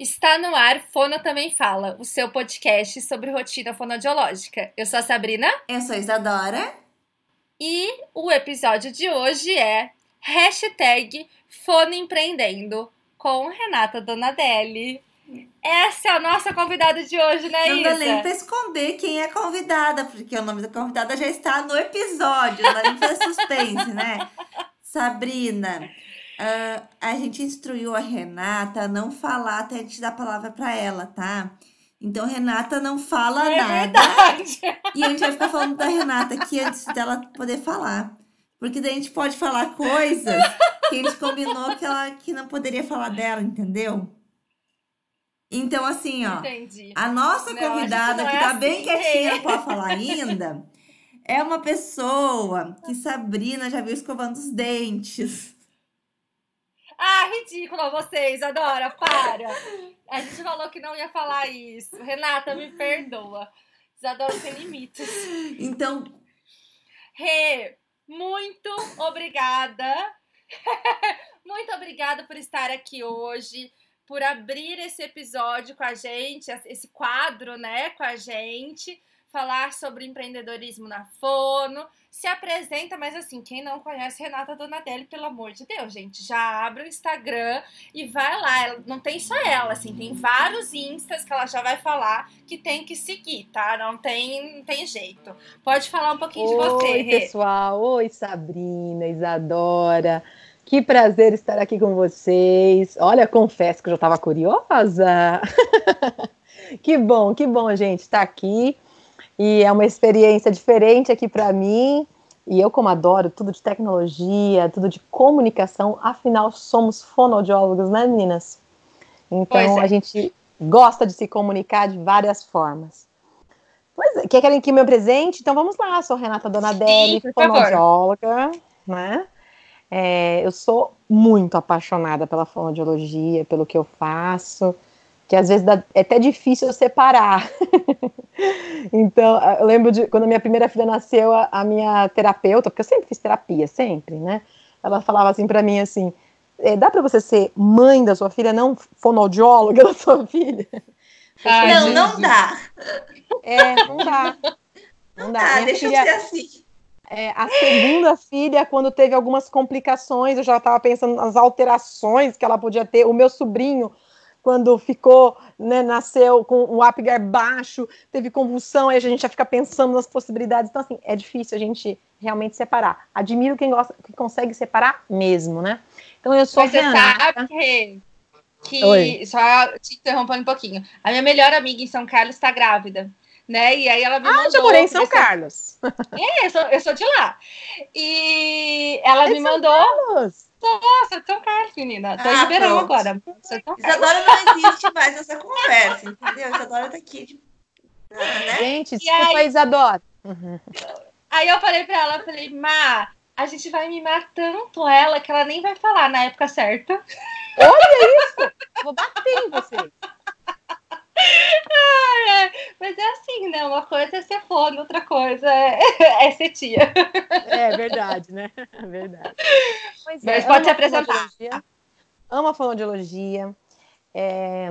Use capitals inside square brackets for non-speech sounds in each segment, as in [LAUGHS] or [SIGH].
Está no ar Fono Também Fala, o seu podcast sobre rotina fonodiológica. Eu sou a Sabrina. Eu sou a Isadora. E o episódio de hoje é hashtag Fono Empreendendo com Renata Donadelli. Essa é a nossa convidada de hoje, né, Não Isa? dá nem pra esconder quem é a convidada, porque o nome da convidada já está no episódio, não dá nem pra suspense, né? [LAUGHS] Sabrina, ah, a gente instruiu a Renata a não falar até a gente dar a palavra pra ela, tá? Então, Renata não fala é nada. verdade. E a gente vai ficar falando da Renata aqui antes dela poder falar. Porque daí a gente pode falar coisas que a gente combinou que ela que não poderia falar dela, entendeu? Então, assim, ó. Entendi. A nossa Não, a convidada, não que é tá assim, bem quietinha, é. não pode falar ainda, é uma pessoa que Sabrina já viu escovando os dentes. Ah, ridícula vocês, adora, para. A gente falou que não ia falar isso. Renata, me perdoa. Isadora tem limites. Então, Rê, muito obrigada. [LAUGHS] muito obrigada por estar aqui hoje, por abrir esse episódio com a gente, esse quadro, né, com a gente, falar sobre empreendedorismo na Fono. Se apresenta, mas assim, quem não conhece Renata Donadelli, pelo amor de Deus, gente, já abre o Instagram e vai lá. Ela, não tem só ela, assim, tem vários instas que ela já vai falar que tem que seguir, tá? Não tem, não tem jeito. Pode falar um pouquinho de você, Oi, pessoal. Oi, Sabrina, Isadora. Que prazer estar aqui com vocês. Olha, confesso que eu já estava curiosa. [LAUGHS] que bom, que bom, gente, estar aqui. E é uma experiência diferente aqui para mim. E eu, como adoro tudo de tecnologia, tudo de comunicação, afinal, somos fonoaudiólogos, né, meninas? Então, é. a gente gosta de se comunicar de várias formas. Pois é, quer querem que me apresente? Então vamos lá, sou Renata Donadelli, Sim, fonoaudióloga, né? É, eu sou muito apaixonada pela fonoaudiologia, pelo que eu faço, que às vezes dá- é até difícil eu separar. [LAUGHS] então, eu lembro de quando a minha primeira filha nasceu, a, a minha terapeuta, porque eu sempre fiz terapia, sempre, né? Ela falava assim pra mim assim: "É, dá pra você ser mãe da sua filha, não fonoaudióloga [LAUGHS] da sua filha? Ai, não, não dá. É, não dá. Não dá. Ah, Minha deixa filha- eu ser assim. é, a segunda filha, quando teve algumas complicações, eu já estava pensando nas alterações que ela podia ter. O meu sobrinho, quando ficou, né, nasceu com o Apgar baixo, teve convulsão, aí a gente já fica pensando nas possibilidades. Então, assim, é difícil a gente realmente separar. Admiro quem gosta, que consegue separar mesmo, né? Então, eu sou Mas você Renata. sabe que, Oi. só te interrompendo um pouquinho, a minha melhor amiga em São Carlos está grávida, né? E aí ela me Ah, mandou... já morei em São Carlos. É, eu sou, eu sou de lá. E ela É me São mandou... Carlos. Nossa, de São Carlos, menina. Tô em Ah, pronto. agora. Carlos. Isadora não existe mais essa conversa, entendeu? Isadora tá aqui. de- Ah, né? Gente, desculpa, aí? Isadora. Uhum. Aí eu falei pra ela, falei, Má, a gente vai mimar tanto ela que ela nem vai falar na época certa. Vou bater em Mas é assim, né? Uma coisa é ser fone, outra coisa é, [LAUGHS] é ser tia. É verdade, né? É verdade. Pois Mas é, pode se apresentar. Amo a fonoaudiologia. É,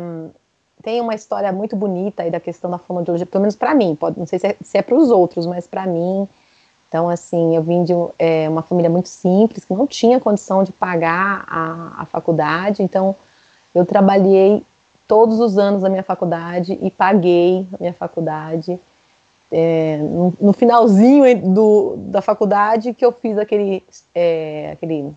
tem uma história muito bonita aí da questão da fonoaudiologia, pelo menos para mim. Pode, não sei se é, se é para os outros, mas para mim. Então, assim, eu vim de é, uma família muito simples, que não tinha condição de pagar a, a faculdade. Então, eu trabalhei todos os anos da minha faculdade e paguei a minha faculdade é, no, no finalzinho do, da faculdade que eu fiz aquele, é, aquele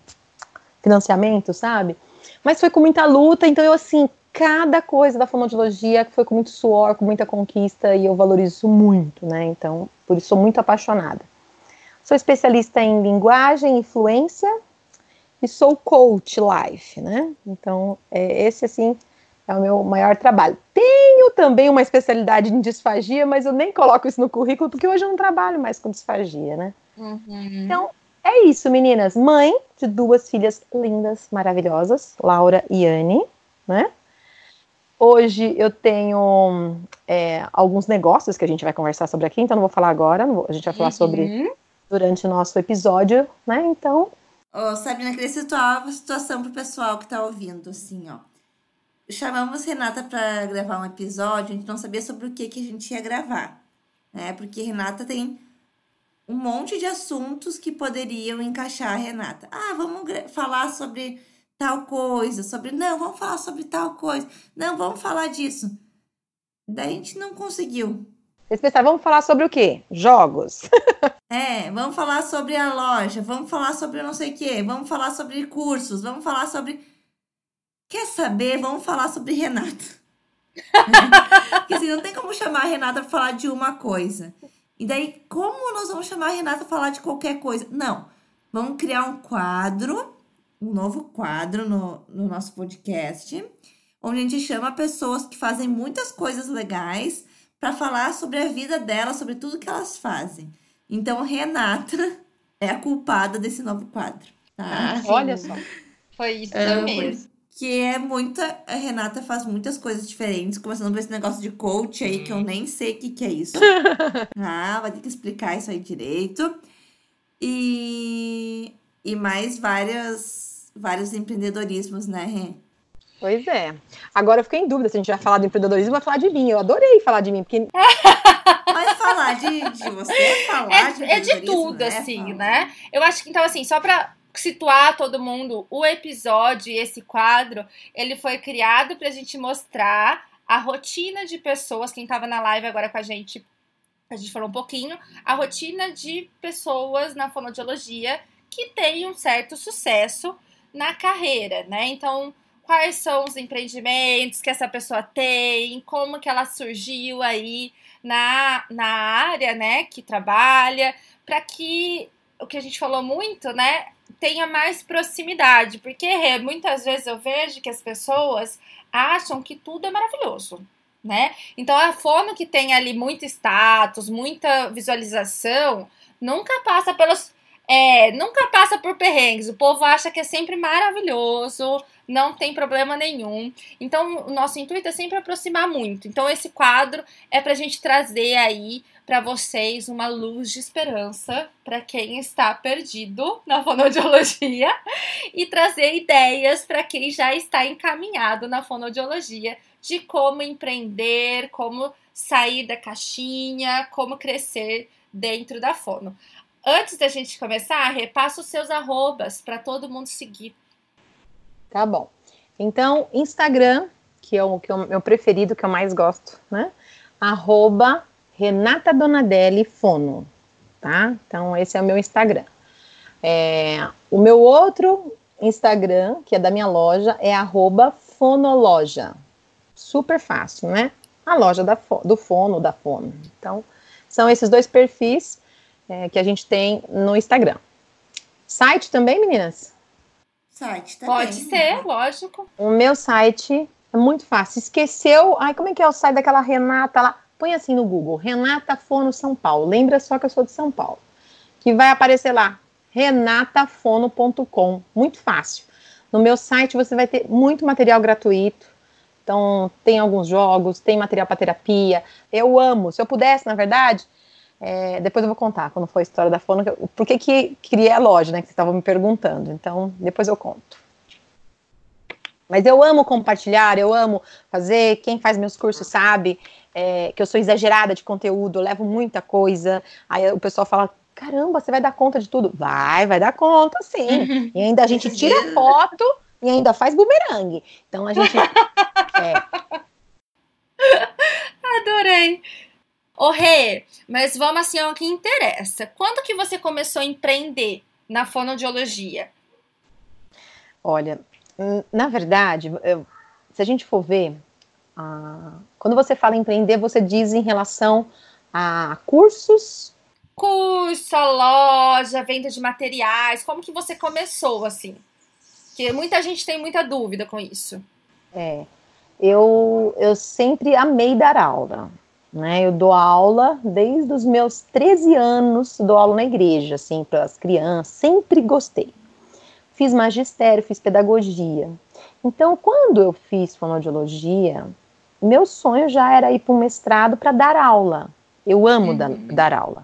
financiamento, sabe? Mas foi com muita luta, então eu assim, cada coisa da fonoaudiologia foi com muito suor, com muita conquista e eu valorizo isso muito, né? Então, por isso sou muito apaixonada. Sou especialista em linguagem, influência e sou coach life, né? Então, é, esse assim é o meu maior trabalho. Tenho também uma especialidade em disfagia, mas eu nem coloco isso no currículo porque hoje eu não trabalho mais com disfagia, né? Então, é isso, meninas. Mãe de duas filhas lindas, maravilhosas, Laura e Anne, né? Hoje eu tenho é, alguns negócios que a gente vai conversar sobre aqui, então não vou falar agora, vou- a gente vai falar sobre Uhum. durante o nosso episódio, né? Então, Ô, Sabrina, queria situar uma situação pro pessoal que tá ouvindo, assim, ó. Chamamos Renata para gravar um episódio, a gente não sabia sobre o que, que a gente ia gravar, né? Porque Renata tem um monte de assuntos que poderiam encaixar a Renata. Ah, vamos falar sobre tal coisa, sobre. Não, vamos falar sobre tal coisa. Não, vamos falar disso. Daí a gente não conseguiu. Vocês pensaram, vamos falar sobre o quê? Jogos. [LAUGHS] é, vamos falar sobre a loja, vamos falar sobre não sei o quê, vamos falar sobre cursos, vamos falar sobre. Quer saber? Vamos falar sobre Renata. [LAUGHS] Porque assim, não tem como chamar a Renata para falar de uma coisa. E daí, como nós vamos chamar a Renata para falar de qualquer coisa? Não. Vamos criar um quadro, um novo quadro no, no nosso podcast, onde a gente chama pessoas que fazem muitas coisas legais para falar sobre a vida delas, sobre tudo que elas fazem. Então, Renata é a culpada desse novo quadro. Tá? Olha só. Foi isso é, mesmo que é muita. A Renata faz muitas coisas diferentes, começando por esse negócio de coach aí, que eu nem sei o que, que é isso. [LAUGHS] ah, vai ter que explicar isso aí direito. E, e mais várias, vários empreendedorismos, né, Rê? Pois é. Agora eu fiquei em dúvida se a gente vai falar de empreendedorismo ou vai falar de mim. Eu adorei falar de mim, porque. [LAUGHS] Mas falar de, de você, falar é, de É de tudo, né? assim, né? Eu acho que, então, assim, só pra situar todo mundo, o episódio, esse quadro, ele foi criado para a gente mostrar a rotina de pessoas, quem estava na live agora com a gente, a gente falou um pouquinho, a rotina de pessoas na fonoaudiologia que tem um certo sucesso na carreira, né? Então, quais são os empreendimentos que essa pessoa tem, como que ela surgiu aí na, na área, né, que trabalha, para que o que a gente falou muito, né, tenha mais proximidade, porque muitas vezes eu vejo que as pessoas acham que tudo é maravilhoso, né? Então a fono que tem ali muito status, muita visualização, nunca passa pelos é, nunca passa por perrengues. O povo acha que é sempre maravilhoso, não tem problema nenhum. Então, o nosso intuito é sempre aproximar muito. Então, esse quadro é para a gente trazer aí para vocês uma luz de esperança para quem está perdido na fonoaudiologia [LAUGHS] e trazer ideias para quem já está encaminhado na fonoaudiologia de como empreender, como sair da caixinha, como crescer dentro da fono. Antes da gente começar, repassa os seus arrobas para todo mundo seguir. Tá bom. Então, Instagram, que é o, que é o meu preferido, que eu mais gosto, né? Arroba Renata Donadelli Fono, tá? Então, esse é o meu Instagram. É, o meu outro Instagram, que é da minha loja, é arroba fonoloja. Super fácil, né? A loja da, do fono, da fono. Então, são esses dois perfis é, que a gente tem no Instagram. Site também, meninas? Site também. Pode ser, lógico. O meu site é muito fácil. Esqueceu? Ai, como é que é o site daquela Renata lá? Põe assim no Google, Renata Fono São Paulo. Lembra só que eu sou de São Paulo. Que vai aparecer lá, renatafono.com. Muito fácil. No meu site você vai ter muito material gratuito. Então, tem alguns jogos, tem material para terapia. Eu amo. Se eu pudesse, na verdade, é, depois eu vou contar quando for a história da Fono, por que que criei a loja, né, que vocês estavam me perguntando. Então, depois eu conto. Mas eu amo compartilhar, eu amo fazer. Quem faz meus cursos sabe é, que eu sou exagerada de conteúdo, levo muita coisa. Aí o pessoal fala: caramba, você vai dar conta de tudo? Vai, vai dar conta, sim. [LAUGHS] E ainda a gente tira foto e ainda faz bumerangue. Então a gente. [LAUGHS] é. Adorei. Ô Rê, mas vamos assim ao que interessa. Quando que você começou a empreender na fonoaudiologia? Olha, na verdade, eu, se a gente for ver, ah, quando você fala empreender, você diz em relação a cursos? Curso, loja, venda de materiais, como que você começou assim? Porque muita gente tem muita dúvida com isso. É, eu, eu sempre amei dar aula, né? Eu dou aula desde os meus 13 anos, dou aula na igreja, assim, para as crianças, sempre gostei. Fiz magistério, fiz pedagogia. Então, quando eu fiz fonoaudiologia, meu sonho já era ir para um mestrado para dar aula. Eu amo uhum. dar, dar aula.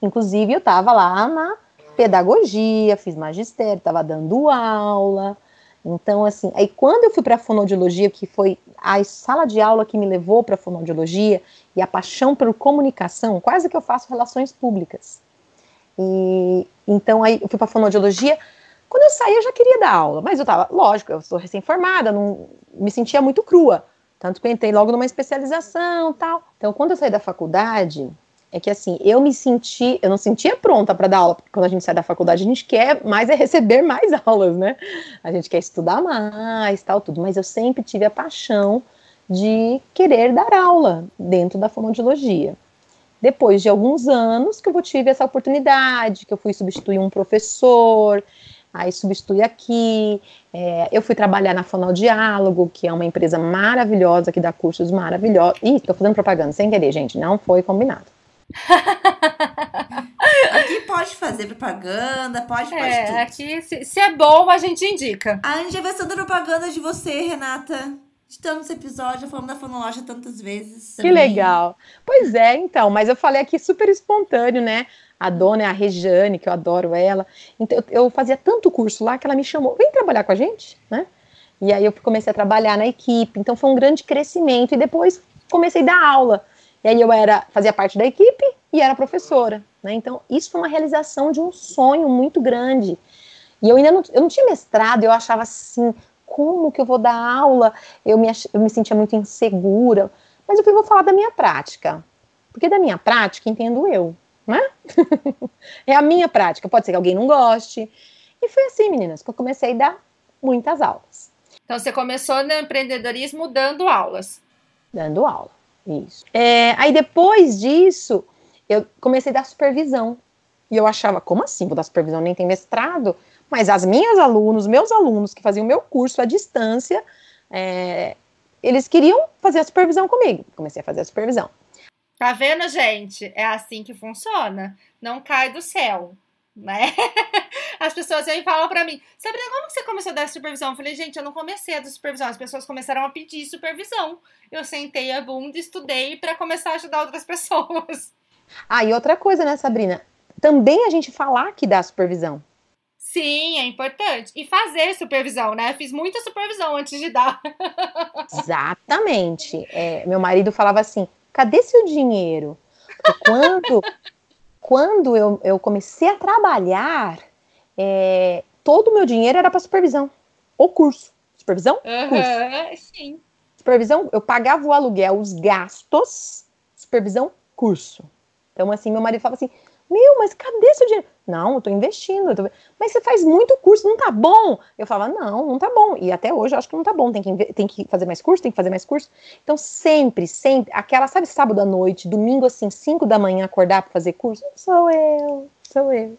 Inclusive, eu estava lá na pedagogia, fiz magistério, estava dando aula. Então, assim, aí quando eu fui para a fonoaudiologia, que foi a sala de aula que me levou para a fonoaudiologia e a paixão por comunicação, quase que eu faço relações públicas. E então aí eu fui para a fonoaudiologia. Quando eu saí, eu já queria dar aula, mas eu tava, lógico, eu sou recém-formada, não me sentia muito crua. Tanto que eu entrei logo numa especialização, tal. Então, quando eu saí da faculdade, é que assim, eu me senti, eu não sentia pronta para dar aula, porque quando a gente sai da faculdade, a gente quer mais é receber mais [LAUGHS] aulas, né? A gente quer estudar mais, tal, tudo, mas eu sempre tive a paixão de querer dar aula dentro da fonoaudiologia. Depois de alguns anos que eu tive essa oportunidade, que eu fui substituir um professor, aí substitui aqui. É, eu fui trabalhar na Fonoaudiálogo, que é uma empresa maravilhosa que dá cursos maravilhosos. Ih, tô fazendo propaganda sem querer, gente, não foi combinado. [LAUGHS] aqui pode fazer propaganda, pode, pode é, tudo. Aqui, se, se, é bom, a gente indica. A gente já vai sendo propaganda de você, Renata. Estamos nesse episódio, já falamos da fonologia tantas vezes. Também. Que legal. Pois é, então, mas eu falei aqui super espontâneo, né? A dona é a Regiane, que eu adoro ela. Então, eu, eu fazia tanto curso lá que ela me chamou, vem trabalhar com a gente, né? E aí eu comecei a trabalhar na equipe. Então foi um grande crescimento. E depois comecei a dar aula. E aí eu era, fazia parte da equipe e era professora. Né? Então, isso foi uma realização de um sonho muito grande. E eu ainda não, eu não tinha mestrado, eu achava assim, como que eu vou dar aula? Eu me, eu me sentia muito insegura. Mas eu falei, vou falar da minha prática. Porque da minha prática entendo eu, né? [LAUGHS] é a minha prática. Pode ser que alguém não goste. E foi assim, meninas, que eu comecei a dar muitas aulas. Então, você começou no empreendedorismo dando aulas. Dando aula. Isso. É, aí depois disso, eu comecei a dar supervisão. E eu achava, como assim? Vou dar supervisão, nem tem mestrado? Mas as minhas alunos, meus alunos que faziam meu curso à distância, é, eles queriam fazer a supervisão comigo. Comecei a fazer a supervisão. Tá vendo, gente? É assim que funciona. Não cai do céu né? [LAUGHS] As pessoas vêm e falam pra mim, Sabrina, como que você começou a dar supervisão? Eu falei, gente, eu não comecei a dar supervisão, as pessoas começaram a pedir supervisão. Eu sentei a bunda estudei para começar a ajudar outras [LAUGHS] pessoas. Ah, e outra coisa, né, Sabrina? Também a gente falar que dá supervisão. Sim, é importante. E fazer supervisão, né? Fiz muita supervisão antes de dar. [LAUGHS] Exatamente. É, meu marido falava assim: cadê seu dinheiro? Porque quando [LAUGHS] quando eu, eu comecei a trabalhar, é, todo o meu dinheiro era para supervisão. Ou curso. Supervisão? Uhum, curso. Sim. Supervisão, eu pagava o aluguel, os gastos, supervisão, curso. Então, assim, meu marido falava assim: Meu, mas cadê seu dinheiro? Não, eu tô investindo. Eu tô... Mas você faz muito curso, não tá bom? Eu falava, não, não tá bom. E até hoje eu acho que não tá bom. Tem que, tem que fazer mais curso, tem que fazer mais curso. Então, sempre, sempre, aquela, sabe, sábado à noite, domingo assim, 5 da manhã, acordar para fazer curso? Sou eu, sou eu.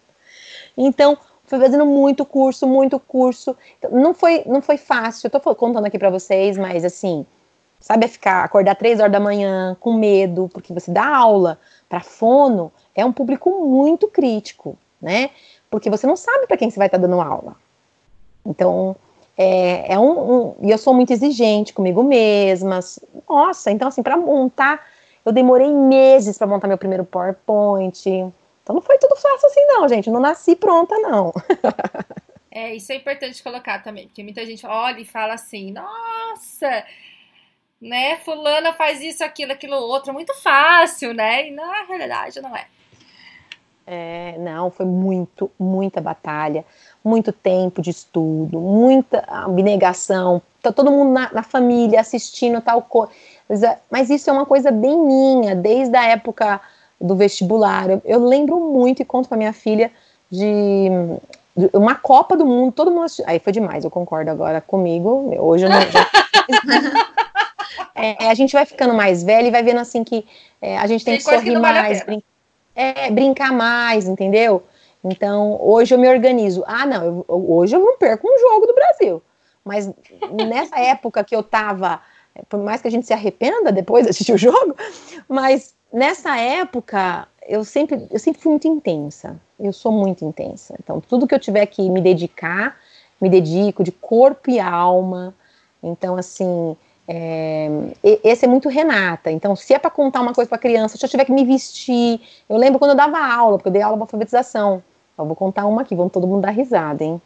Então, fui fazendo muito curso, muito curso. Então, não foi, não foi fácil. Eu tô contando aqui para vocês, mas assim, sabe, é ficar, acordar três horas da manhã com medo, porque você dá aula para fono, é um público muito crítico né? Porque você não sabe para quem você vai estar tá dando aula. Então, é, é um, um, E eu sou muito exigente comigo mesma. Nossa, então, assim, para montar, eu demorei meses para montar meu primeiro PowerPoint. Então, não foi tudo fácil assim, não, gente. não nasci pronta, não. [LAUGHS] é, isso é importante colocar também, porque muita gente olha e fala assim: nossa né? Fulana faz isso, aquilo, aquilo outro, muito fácil, né? E na realidade não é. É, não, foi muito, muita batalha, muito tempo de estudo, muita abnegação. Tá todo mundo na, na família assistindo tal coisa. Mas isso é uma coisa bem minha, desde a época do vestibular. Eu, eu lembro muito e conto para minha filha de, de, uma Copa do Mundo, todo mundo assistindo. Aí foi demais, eu concordo agora comigo. Hoje eu não. [LAUGHS] É, a gente vai ficando mais velha e vai vendo assim que é, a gente tem, tem que sorrir mais, brincar é, brincar mais, entendeu? Então, hoje eu me organizo. Ah, não, eu, hoje eu não perco um jogo do Brasil. Mas nessa [LAUGHS] época que eu tava, por mais que a gente se arrependa depois de assistir o jogo, mas nessa época eu sempre, eu sempre fui muito intensa. Eu sou muito intensa. Então, tudo que eu tiver que me dedicar, me dedico de corpo e alma. Então, assim, é, esse é muito Renata. Então, se é para contar uma coisa para criança, se eu tiver que me vestir. Eu lembro quando eu dava aula, porque eu dei aula de alfabetização. Eu vou contar uma aqui, vamos todo mundo dar risada, hein?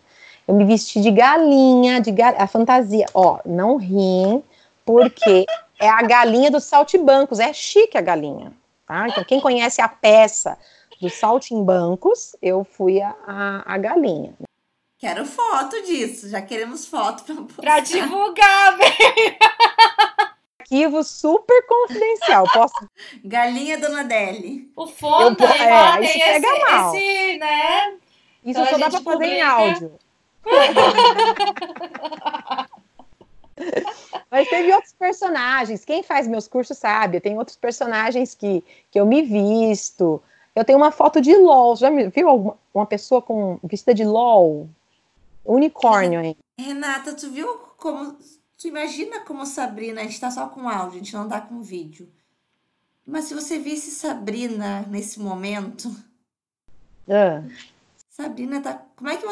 Eu me vesti de galinha, de a fantasia. Ó, não riem, porque é a galinha dos saltimbancos. É chique a galinha, tá? Então, quem conhece a peça dos saltimbancos, eu fui a, a, a galinha. Quero foto disso, já queremos foto pra, pra divulgar, [LAUGHS] velho. Arquivo super confidencial. Posso? Galinha Dona Deli. O foto é, é, isso esse, pega mal. esse, né? Isso Então a só dá pra gente fazer em publica. áudio. [LAUGHS] Mas teve outros personagens. Quem faz meus cursos sabe. Tem outros personagens que, que eu me visto. Eu tenho uma foto de LOL. Já viu alguma, uma pessoa com vestida de LOL? Unicórnio, hein? Renata, tu viu como. Tu imagina como Sabrina, a gente tá só com áudio, a gente não tá com vídeo. Mas se você visse Sabrina nesse momento, Ah, Sabrina tá. Como é que.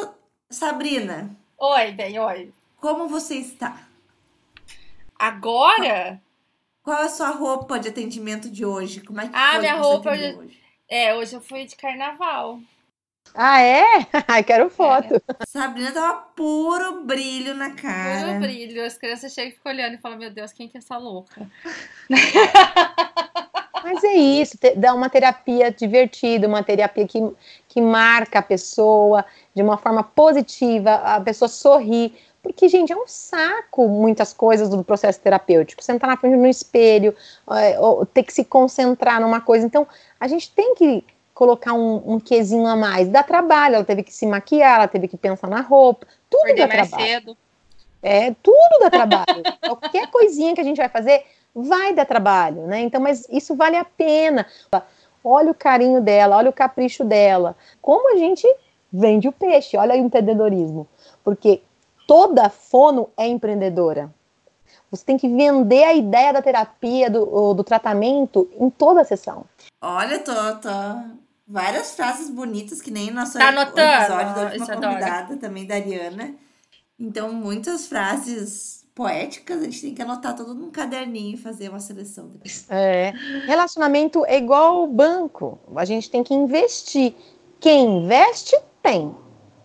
Sabrina, Oi, bem, oi. como você está? Agora, Qual é a sua roupa de atendimento de hoje? Como é que Ah, foi minha que você roupa hoje? é, hoje eu fui de carnaval. Ah, é? [LAUGHS] Ai, quero foto. Sabrina tava puro brilho na Puro cara. brilho. As crianças chegam e ficam olhando e falam, meu Deus, quem que é essa louca? [LAUGHS] Mas é isso, te- dá uma terapia divertida, uma terapia que, que marca a pessoa de uma forma positiva, a pessoa sorri. Porque, gente, é um saco muitas coisas do processo terapêutico. Sentar na frente no espelho, é, ou ter que se concentrar numa coisa. Então, a gente tem que colocar um, um quesinho a mais. Dá trabalho, ela teve que se maquiar, ela teve que pensar na roupa. Tudo Acordei dá trabalho. cedo. É, tudo dá trabalho. [LAUGHS] Qualquer coisinha que a gente vai fazer vai dar trabalho, né? Então, mas isso vale a pena. Olha o carinho dela, olha o capricho dela. Como a gente vende o peixe, olha o empreendedorismo. Porque toda fono é empreendedora. Você tem que vender a ideia da terapia, do, do tratamento em toda a sessão. Olha, tô, tô. Várias frases bonitas, que nem nosso Tá episódio da última convidada, também da Ariana. Então, muitas frases poéticas, a gente tem que anotar tudo num caderninho e fazer uma seleção depois. É, relacionamento é igual banco. A gente tem que investir. Quem investe, tem.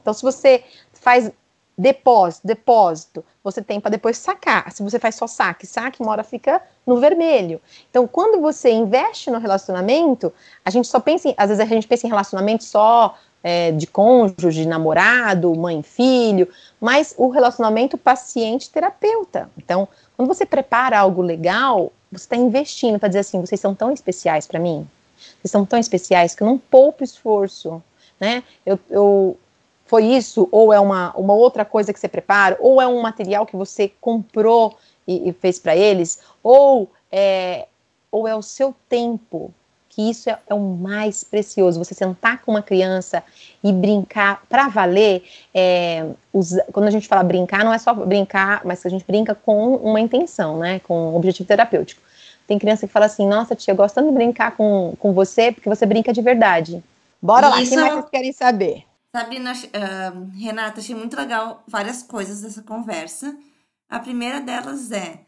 Então, se você faz depósito, depósito, você tem para depois sacar. Se você faz só saque, saque, uma hora fica no vermelho. Então, quando você investe no relacionamento, a gente só pensa em, às vezes a gente pensa em relacionamento só é, de cônjuge, namorado, mãe, filho, mas o relacionamento paciente-terapeuta. Então, quando você prepara algo legal, você está investindo para dizer assim, vocês são tão especiais para mim, vocês são tão especiais que eu não poupo esforço, né? Eu, eu foi isso ou é uma, uma outra coisa que você prepara, ou é um material que você comprou e, e fez para eles, ou é, ou é o seu tempo, que isso é, é o mais precioso. Você sentar com uma criança e brincar para valer. é, usa- quando a gente fala brincar, não é só brincar, mas que a gente brinca com uma intenção, né? Com um objetivo terapêutico. Tem criança que fala assim: Nossa, tia, eu gosto tanto de brincar com, com você porque você brinca de verdade. Bora lá, o Isso- que mais vocês querem saber? Sabrina, ach- ah, Renata, achei muito legal várias coisas dessa conversa. A primeira delas é: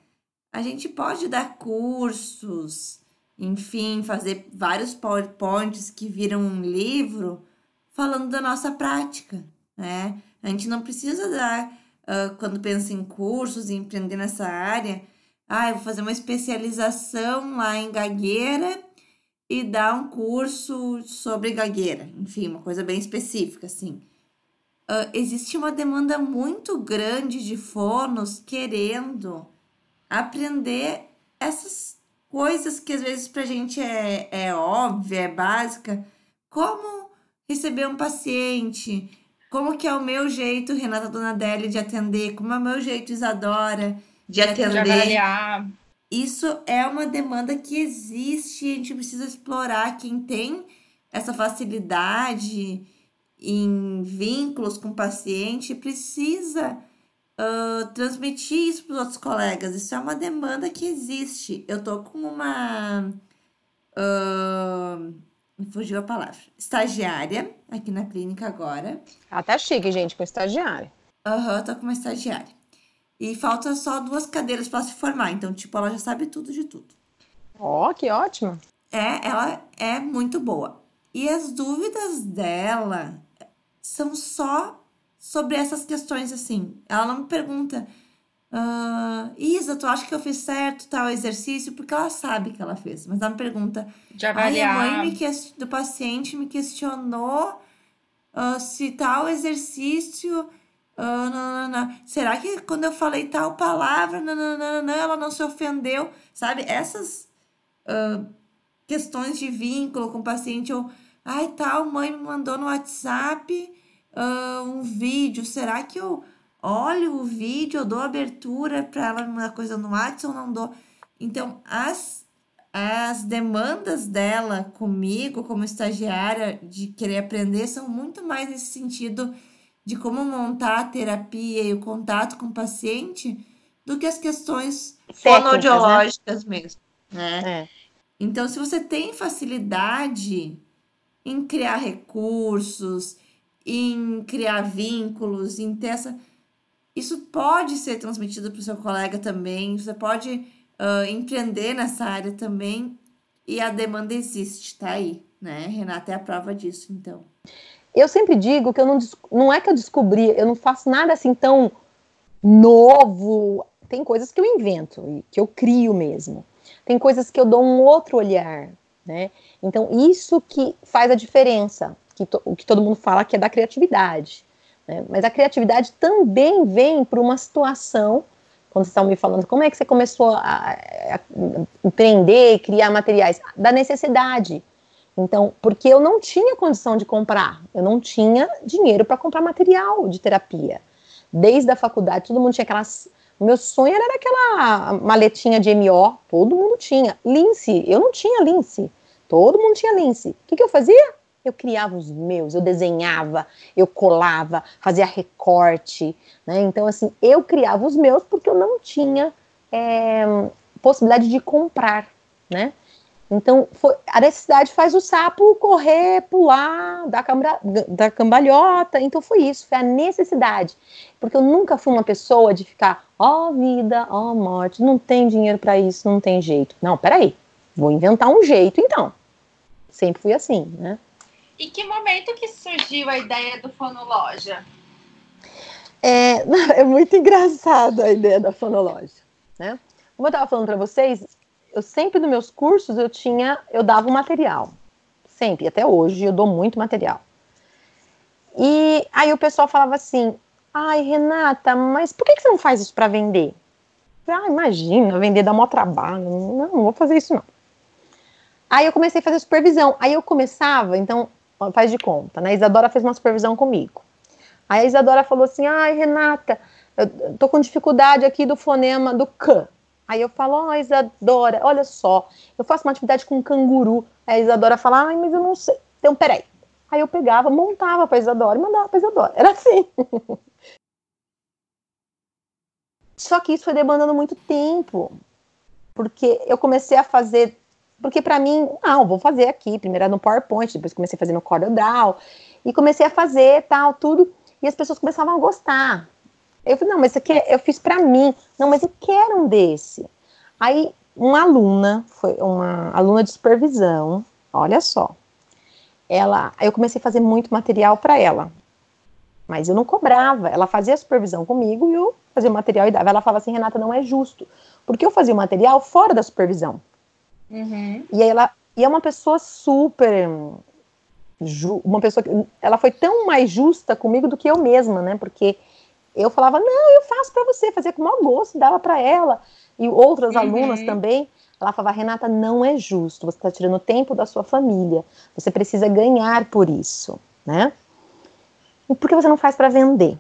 a gente pode dar cursos, enfim, fazer vários PowerPoints que viram um livro falando da nossa prática, né? A gente não precisa dar, ah, quando pensa em cursos e empreender nessa área, ah, eu vou fazer uma especialização lá em gagueira e dar um curso sobre gagueira. Enfim, uma coisa bem específica, assim. Ah, existe uma demanda muito grande de fonos querendo aprender essas coisas que às vezes pra gente é, é óbvia, é básica. Como receber um paciente, como que é o meu jeito, Renata Donadelli, de atender, como é o meu jeito, Isadora, de De atender. avaliar. Isso é uma demanda que existe a gente precisa explorar quem tem essa facilidade em vínculos com o paciente precisa ah, transmitir isso para os outros colegas. Isso é uma demanda que existe. Eu tô com uma. me fugiu a palavra. Estagiária aqui na clínica agora. Ah, tá chique, gente, com estagiário. Aham, tô com uma estagiária. E falta só duas cadeiras para se formar. Então, tipo, ela já sabe tudo de tudo. Ó, que ótimo. É, ela é muito boa. E as dúvidas dela são só sobre essas questões assim. Ela não me pergunta, uh, Isa, tu acha que eu fiz certo tal exercício? Porque ela sabe que ela fez. Mas ela me pergunta, de avaliar. a mãe me do paciente me questionou uh, se tal exercício. Não, não. Será que quando eu falei tal palavra, não, ela não se ofendeu? Sabe? Essas uh, questões de vínculo com o paciente, ou ai, tal, mãe me mandou no WhatsApp uh, um vídeo, será que eu olho o vídeo, eu dou abertura para ela me mandar coisa no WhatsApp ou não dou? Então, as, as demandas dela comigo, como estagiária, de querer aprender, são muito mais nesse sentido de como montar a terapia e o contato com o paciente do que as questões fonoaudiológicas né? mesmo. Né? É. Então, se você tem facilidade em criar recursos, em criar vínculos, em ter essa. Isso pode ser transmitido para o seu colega também, você pode uh, empreender nessa área também, e a demanda existe, tá aí, né? Renata é a prova disso, então. Eu sempre digo que eu não, não é que eu descobri, eu não faço nada assim tão novo. Tem coisas que eu invento, que eu crio mesmo. Tem coisas que eu dou um outro olhar, né? Então, isso que faz a diferença que o que todo mundo fala que é da criatividade. Né? Mas a criatividade também vem para uma situação, quando vocês estavam me falando, como é que você começou a, a empreender, criar materiais? Da necessidade. Então, porque eu não tinha condição de comprar, eu não tinha dinheiro para comprar material de terapia. Desde a faculdade, todo mundo tinha aquelas. O meu sonho era aquela maletinha de MO, todo mundo tinha. Lince, eu não tinha lince, todo mundo tinha lince. O que, que eu fazia? eu criava os meus, eu desenhava, eu colava, fazia recorte, né? Então, assim, eu criava os meus porque eu não tinha é, possibilidade de comprar, né? Então, foi, a necessidade faz o sapo correr, pular, dar, cambra, dar cambalhota. Então, foi isso, foi a necessidade. Porque eu nunca fui uma pessoa de ficar, ó oh, vida, ó oh, morte, não tem dinheiro para isso, não tem jeito. Não, peraí, vou inventar um jeito então. Sempre fui assim, né? E que momento que surgiu a ideia do Fonologia? É, [LAUGHS] é muito engraçado a ideia da fonologia, né? Como eu estava falando para vocês, eu sempre nos meus cursos eu tinha, eu dava um material, sempre, até hoje eu dou muito material. E aí o pessoal falava assim, ai Renata, mas por que, que você não faz isso para vender? Ah, imagina, vender dá maior trabalho, não, não vou fazer isso não. Aí eu comecei a fazer supervisão, aí eu começava, então faz de conta, né? A Isadora fez uma supervisão comigo. Aí a Isadora falou assim: ai, Renata, eu tô com dificuldade aqui do fonema do K. Aí eu falo, ó, oh, Isadora, olha só, eu faço uma atividade com canguru. Aí a Isadora fala, ai, mas eu não sei. Então, peraí. Aí eu pegava, montava pra Isadora e mandava pra Isadora. Era assim. [LAUGHS] Só que isso foi demandando muito tempo. Porque eu comecei a fazer porque para mim, não, vou fazer aqui, primeiro era no PowerPoint, depois comecei a fazer no CorelDRAW, e comecei a fazer tal, tudo, e as pessoas começavam a gostar. Eu falei, não, mas isso aqui é, eu fiz para mim, não, mas eu quero um desse. Aí, uma aluna, foi uma aluna de supervisão, olha só, ela, eu comecei a fazer muito material para ela, mas eu não cobrava, ela fazia a supervisão comigo e eu fazia o material e dava. Ela falava assim, Renata, não é justo, porque eu fazia o material fora da supervisão. Uhum. E aí ela e é uma pessoa super uma pessoa que ela foi tão mais justa comigo do que eu mesma, né? Porque eu falava, não, eu faço para você, fazia com o maior gosto, dava para ela. E outras uhum. alunas também, ela falava, Renata, não é justo, você está tirando tempo da sua família, você precisa ganhar por isso, né? E por que você não faz para vender?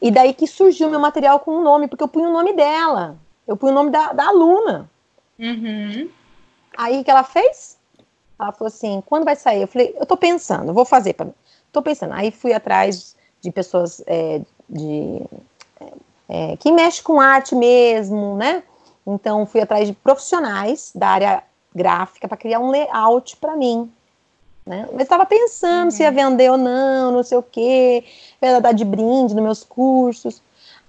E daí que surgiu meu material com o um nome, porque eu punho o nome dela, eu punho o nome da, da aluna. Uhum. Aí o que ela fez? Ela falou assim: quando vai sair? Eu falei: eu tô pensando, vou fazer. Pra... Tô pensando. Aí fui atrás de pessoas é, de, é, que mexe com arte mesmo, né? Então fui atrás de profissionais da área gráfica para criar um layout para mim. Né? Mas estava pensando uhum. se ia uhum. vender ou não, não sei o quê, ela dar de brinde nos meus cursos.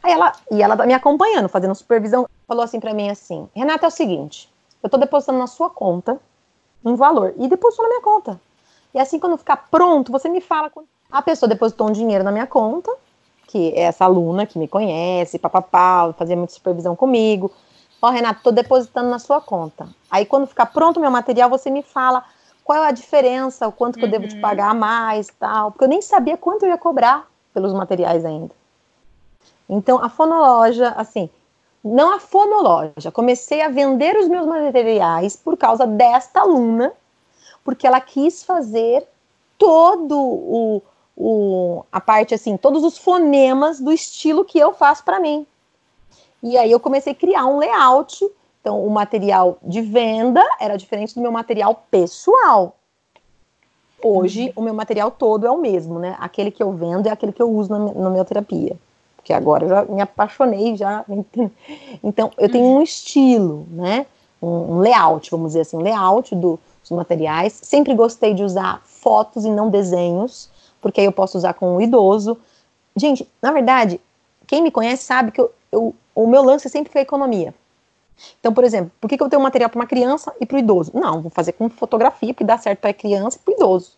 Aí ela, e ela me acompanhando, fazendo supervisão, falou assim para mim assim: Renata, é o seguinte, eu estou depositando na sua conta um valor e depositou na minha conta. E assim, quando ficar pronto, você me fala. A pessoa depositou um dinheiro na minha conta, que é essa aluna que me conhece, papapá, fazia muita supervisão comigo. Ó, oh, Renato, tô depositando na sua conta. Aí quando ficar pronto o meu material, você me fala qual é a diferença, o quanto que uhum. eu devo te uhum. pagar a mais, tal, porque eu nem sabia quanto eu ia cobrar pelos materiais ainda. Então, a fonologia, assim, não a fonologia, comecei a vender os meus materiais por causa desta aluna, porque ela quis fazer todo o, o a parte assim, todos os fonemas do estilo que eu faço para mim. E aí eu comecei a criar um layout então, o material de venda era diferente do meu material pessoal. Hoje, uhum. o meu material todo é o mesmo, né? Aquele que eu vendo é aquele que eu uso na, na minha terapia. Porque agora eu já me apaixonei, já. [LAUGHS] Então, eu tenho um estilo, né? Um, um layout, vamos dizer assim, um layout do, dos materiais. Sempre gostei de usar fotos e não desenhos, porque aí eu posso usar com o idoso. Gente, na verdade, quem me conhece sabe que eu, eu, o meu lance sempre foi a economia. Então, por exemplo, por que, que eu tenho material para uma criança e para o idoso? Não, vou fazer com fotografia, porque dá certo para criança e para o idoso.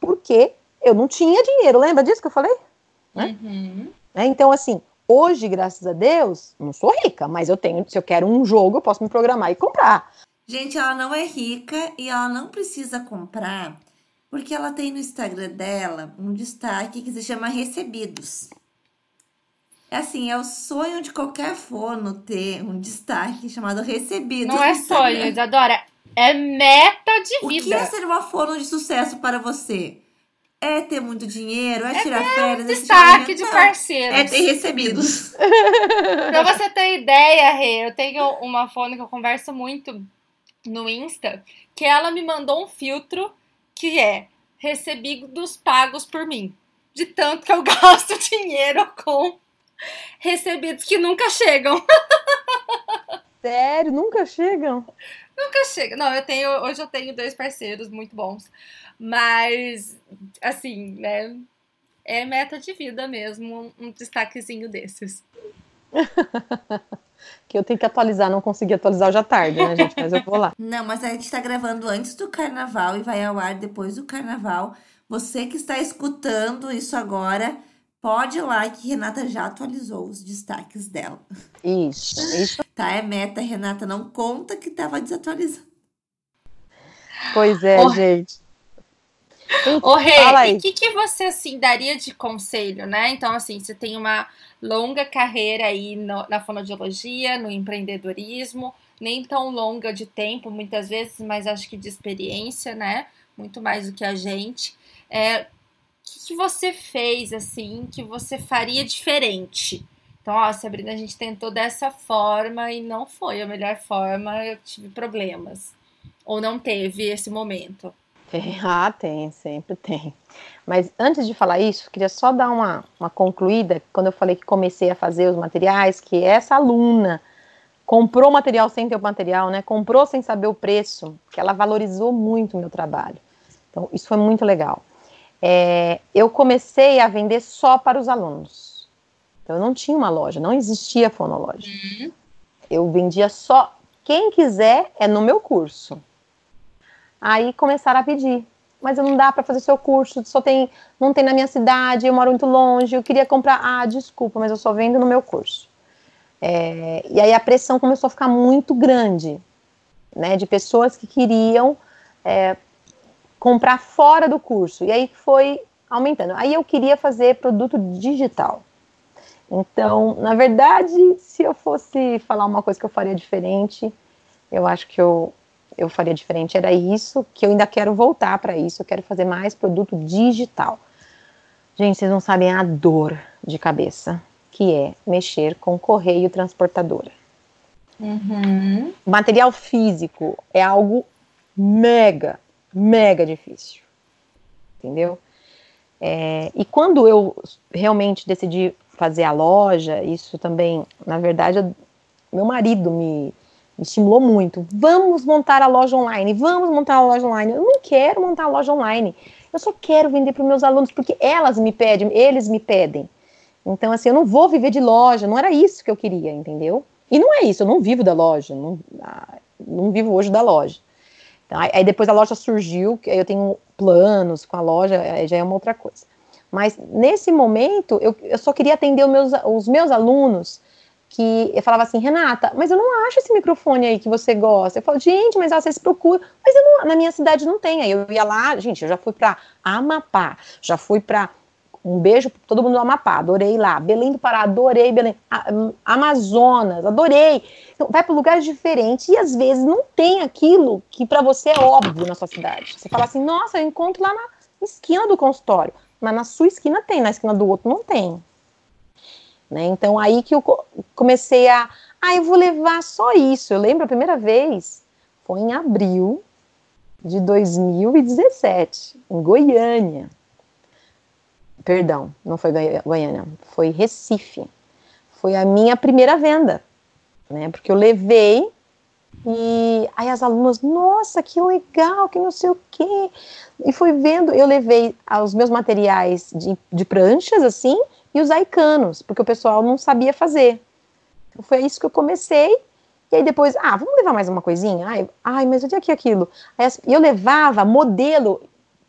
Porque eu não tinha dinheiro, lembra disso que eu falei? Né? Uhum. É, então, assim, hoje, graças a Deus, não sou rica, mas eu tenho, se eu quero um jogo, eu posso me programar e comprar. Gente, ela não é rica e ela não precisa comprar, porque ela tem no Instagram dela um destaque que se chama Recebidos. É assim, é o sonho de qualquer fono ter um destaque chamado recebido. Não é sonho, Isadora. É meta de vida. O que é ser uma fono de sucesso para você? É ter muito dinheiro? É, é tirar férias? É destaque de parceiros. É ter recebidos. [LAUGHS] pra você ter ideia, Rê, eu tenho uma fono que eu converso muito no Insta, que ela me mandou um filtro que é recebidos pagos por mim. De tanto que eu [LAUGHS] gasto dinheiro com recebidos que nunca chegam. [LAUGHS] Sério? Nunca chegam? Nunca chega. Não, eu tenho. Hoje eu tenho dois parceiros muito bons. Mas, assim, né? É meta de vida mesmo, um destaquezinho desses. [LAUGHS] que eu tenho que atualizar, não consegui atualizar já tarde, né, gente? Mas eu vou lá. [LAUGHS] Não, mas a gente tá gravando antes do carnaval e vai ao ar depois do carnaval. Você que está escutando isso agora, Pode ir lá que Renata já atualizou os destaques dela. Isso, isso. Tá, é meta, Renata, não conta que tava desatualizando. Pois é, oh. gente. Ô, Rê, e o que, que você, assim, daria de conselho, né? Então, assim, você tem uma longa carreira aí no, na fonoaudiologia, no empreendedorismo, nem tão longa de tempo, muitas vezes, mas acho que de experiência, né? Muito mais do que a gente. É, que, que você fez assim que você faria diferente? Então, ó, Sabrina, a gente tentou dessa forma e não foi a melhor forma, eu tive problemas. Ou não teve esse momento? Tem, [LAUGHS] ah, tem, sempre tem. Mas antes de falar isso, queria só dar uma, uma concluída. Quando eu falei que comecei a fazer os materiais, que essa aluna comprou material sem ter o material, né? Comprou sem saber o preço, que ela valorizou muito o meu trabalho. Então, isso foi muito legal é, eu comecei a vender só para os alunos. Então, eu não tinha uma loja, não existia fonologia. Uhum. Eu vendia só. Quem quiser é no meu curso. Aí começaram a pedir. Mas não dá para fazer seu curso, só tem, não tem na minha cidade, eu moro muito longe, eu queria comprar. Ah, desculpa, mas eu só vendo no meu curso. É, e aí a pressão começou a ficar muito grande, né, de pessoas que queriam é, comprar fora do curso. E aí foi aumentando. Aí eu queria fazer produto digital. Então, na verdade, se eu fosse falar uma coisa que eu faria diferente, eu acho que eu, eu faria diferente. Era isso, que eu ainda quero voltar para isso. Eu quero fazer mais produto digital. Gente, vocês não sabem a dor de cabeça que é mexer com correio transportadora. Uhum. Material físico é algo mega mega difícil. Entendeu? É, e quando eu realmente decidi fazer a loja, isso também, na verdade, meu marido me estimulou muito. Vamos montar a loja online, vamos montar a loja online. Eu não quero montar a loja online. Eu só quero vender para os meus alunos porque elas me pedem, eles me pedem. Então, assim, eu não vou viver de loja, não era isso que eu queria, entendeu? E não é isso, eu não vivo da loja, não, ah, não vivo hoje da loja. Então, aí, depois a loja surgiu, eu tenho planos com a loja, já é uma outra coisa. Mas nesse momento, eu, eu só queria atender os meus, os meus alunos que eu falava assim, Renata, mas eu não acho esse microfone aí que você gosta. Eu falo, gente, mas vocês procuram. Mas não, na minha cidade não tem. Aí eu ia lá, gente, eu já fui para Amapá, já fui para um beijo para todo mundo do Amapá, adorei lá. Belém do Pará, adorei Belém. Amazonas, adorei. Então, vai para lugares diferentes e às vezes não tem aquilo que para você é óbvio na sua cidade. Você fala assim, nossa, eu encontro lá na esquina do consultório, mas na sua esquina tem, na esquina do outro não tem. Né? Então aí que eu comecei a, ah, eu vou levar só isso. Eu lembro a primeira vez foi em abril de 2017, em Goiânia. Perdão, não foi Goiânia, foi Recife. Foi a minha primeira venda, né? Porque eu levei e aí as alunas, nossa, que legal, que não sei o quê. E foi vendo, eu levei os meus materiais de, de pranchas, assim, e os aicanos, porque o pessoal não sabia fazer. Então foi isso que eu comecei. E aí depois, ah, vamos levar mais uma coisinha? Ai, ai mas onde é que é aquilo? E eu levava modelo,